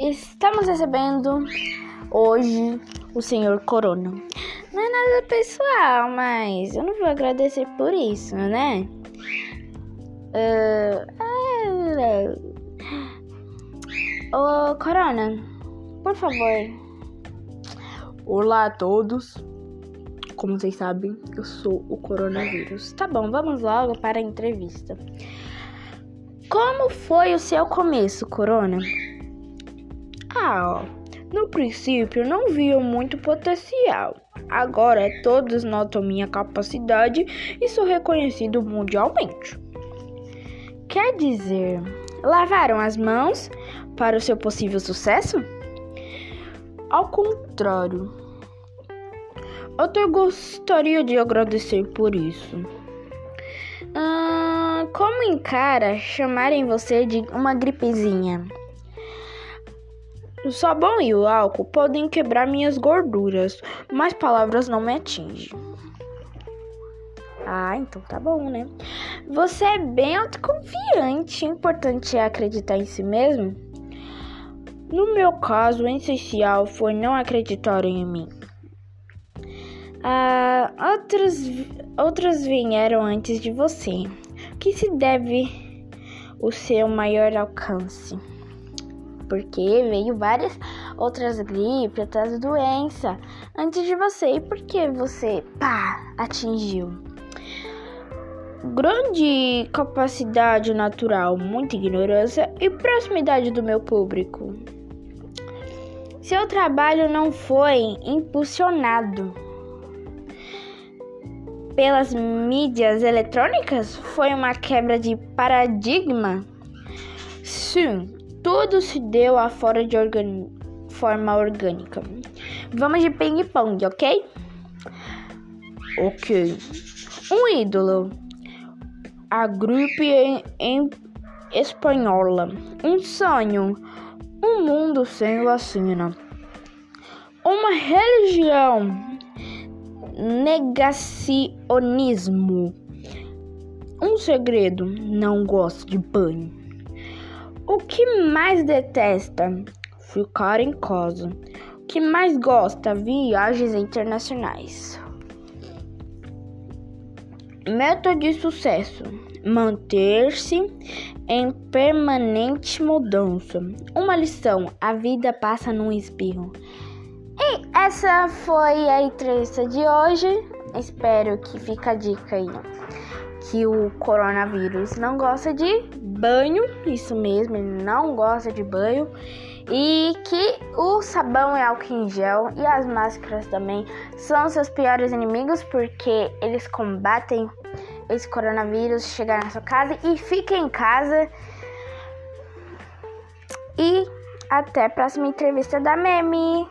Estamos recebendo hoje o senhor Corona. Não é nada pessoal, mas eu não vou agradecer por isso, né? Uh, Ô, Corona, por favor. Olá a todos. Como vocês sabem, eu sou o coronavírus. Tá bom, vamos logo para a entrevista. Como foi o seu começo, Corona? No princípio não via muito potencial. Agora todos notam minha capacidade e sou reconhecido mundialmente. Quer dizer, lavaram as mãos para o seu possível sucesso? Ao contrário, até gostaria de agradecer por isso. Hum, como encara chamarem você de uma gripezinha? O sabão e o álcool podem quebrar minhas gorduras, mas palavras não me atingem. Ah, então tá bom, né? Você é bem autoconfiante. Importante é acreditar em si mesmo? No meu caso, o essencial foi não acreditar em mim. Ah, outros, outros vieram antes de você. O que se deve o seu maior alcance? Porque veio várias outras gripes, outras doenças antes de você e porque você, pá, atingiu. Grande capacidade natural, muita ignorância e proximidade do meu público. Seu trabalho não foi impulsionado pelas mídias eletrônicas? Foi uma quebra de paradigma? Sim, tudo se deu fora de organ... forma orgânica. Vamos de ping-pong, ok? Ok. Um ídolo. A grupo em, em espanhola. Um sonho. Um mundo sem vacina. Uma religião. Negacionismo. Um segredo. Não gosto de banho. O que mais detesta? Ficar em casa. O que mais gosta? Viagens internacionais. Meta de sucesso: manter-se em permanente mudança. Uma lição: a vida passa num espirro. E essa foi a entrevista de hoje. Espero que fique a dica aí que o coronavírus não gosta de banho, isso mesmo, ele não gosta de banho, e que o sabão e álcool em gel e as máscaras também são seus piores inimigos porque eles combatem esse coronavírus chegar na sua casa e fique em casa. E até a próxima entrevista da Meme.